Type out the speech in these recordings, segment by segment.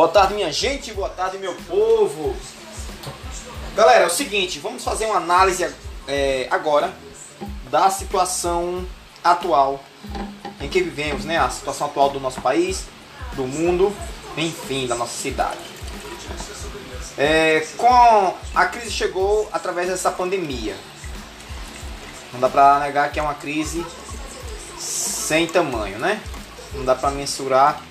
Boa tarde, minha gente, boa tarde, meu povo. Galera, é o seguinte, vamos fazer uma análise é, agora da situação atual em que vivemos, né? A situação atual do nosso país, do mundo, enfim, da nossa cidade. É, com a crise chegou através dessa pandemia. Não dá pra negar que é uma crise sem tamanho, né? Não dá pra mensurar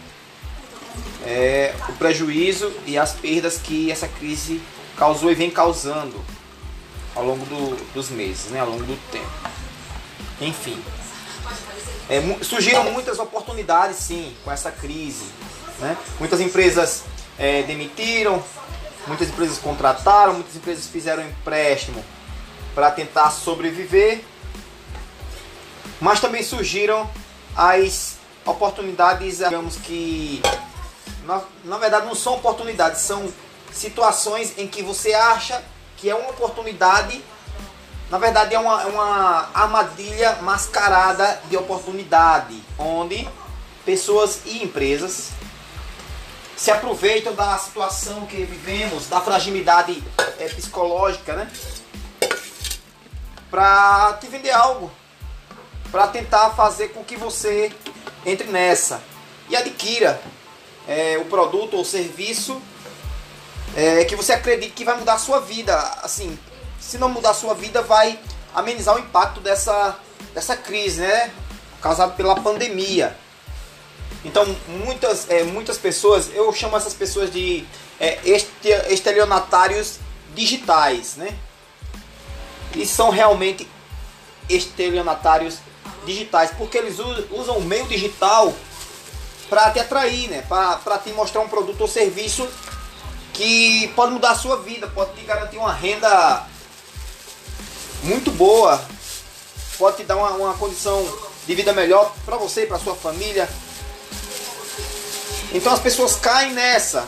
é, o prejuízo e as perdas que essa crise causou e vem causando ao longo do, dos meses, né? ao longo do tempo. Enfim, é, surgiram muitas oportunidades sim com essa crise. Né? Muitas empresas é, demitiram, muitas empresas contrataram, muitas empresas fizeram empréstimo para tentar sobreviver, mas também surgiram as oportunidades, digamos que na, na verdade não são oportunidades, são situações em que você acha que é uma oportunidade, na verdade é uma, é uma armadilha mascarada de oportunidade, onde pessoas e empresas se aproveitam da situação que vivemos, da fragilidade é, psicológica, né? Para te vender algo, para tentar fazer com que você entre nessa e adquira é, o produto ou serviço é, que você acredite que vai mudar a sua vida. Assim, se não mudar a sua vida, vai amenizar o impacto dessa, dessa crise, né? Causada pela pandemia. Então, muitas, é, muitas pessoas, eu chamo essas pessoas de é, estelionatários digitais, né? E são realmente estelionatários digitais, porque eles usam o meio digital para te atrair, né? Para te mostrar um produto ou serviço que pode mudar a sua vida, pode te garantir uma renda muito boa, pode te dar uma, uma condição de vida melhor para você para sua família. Então as pessoas caem nessa,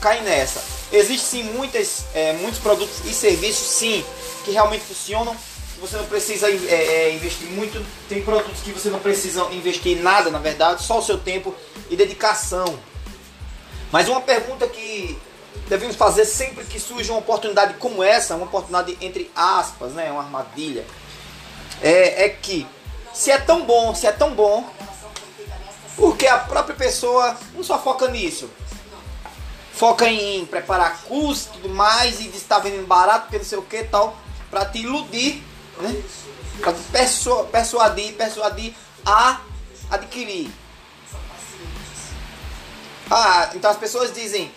caem nessa. Existem sim muitas, é, muitos produtos e serviços sim que realmente funcionam. Você não precisa é, é, investir muito. Tem produtos que você não precisa investir nada, na verdade, só o seu tempo e dedicação. Mas uma pergunta que devemos fazer sempre que surge uma oportunidade como essa, uma oportunidade entre aspas, né, uma armadilha, é, é que se é tão bom, se é tão bom, porque a própria pessoa não só foca nisso, foca em preparar curso e tudo mais e está vendendo barato, porque não sei o que tal, para te iludir, né? Te persuadir, persuadir a adquirir. Ah, então as pessoas dizem,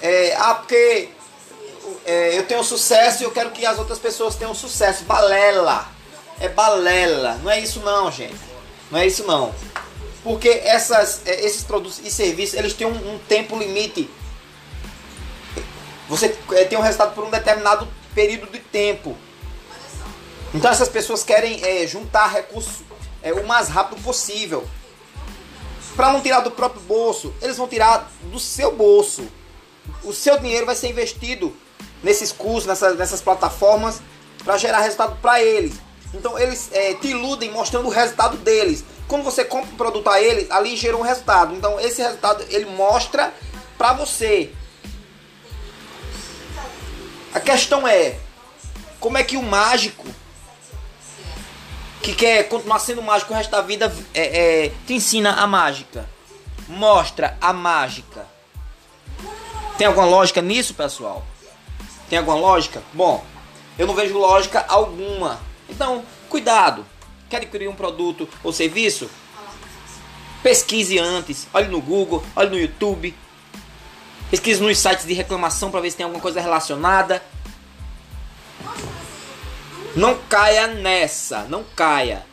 é, ah, porque é, eu tenho sucesso e eu quero que as outras pessoas tenham sucesso. Balela. É balela. Não é isso não, gente. Não é isso não. Porque essas, é, esses produtos e serviços, eles têm um, um tempo limite. Você é, tem um resultado por um determinado período de tempo. Então essas pessoas querem é, juntar recursos é, o mais rápido possível. Para não tirar do próprio bolso, eles vão tirar do seu bolso o seu dinheiro vai ser investido nesses cursos, nessas, nessas plataformas, para gerar resultado para eles. Então eles é, te iludem mostrando o resultado deles. Quando você compra um produto a eles, ali gerou um resultado. Então esse resultado ele mostra para você. A questão é como é que o mágico que quer continuar sendo mágico o resto da vida é, é, te ensina a mágica, mostra a mágica. Tem alguma lógica nisso, pessoal? Tem alguma lógica? Bom, eu não vejo lógica alguma. Então, cuidado. Quer adquirir um produto ou serviço? Pesquise antes. Olhe no Google, olhe no YouTube. Pesquise nos sites de reclamação para ver se tem alguma coisa relacionada. Não caia nessa, não caia.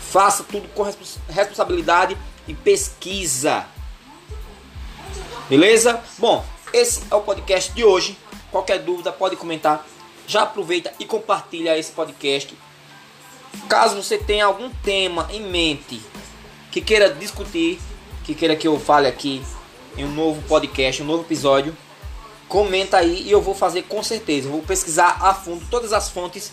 Faça tudo com responsabilidade e pesquisa. Beleza? Bom, esse é o podcast de hoje. Qualquer dúvida pode comentar. Já aproveita e compartilha esse podcast. Caso você tenha algum tema em mente que queira discutir, que queira que eu fale aqui em um novo podcast, um novo episódio, comenta aí e eu vou fazer com certeza. Eu vou pesquisar a fundo todas as fontes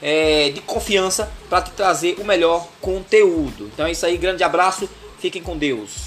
é, de confiança para te trazer o melhor conteúdo. Então é isso aí, grande abraço, fiquem com Deus.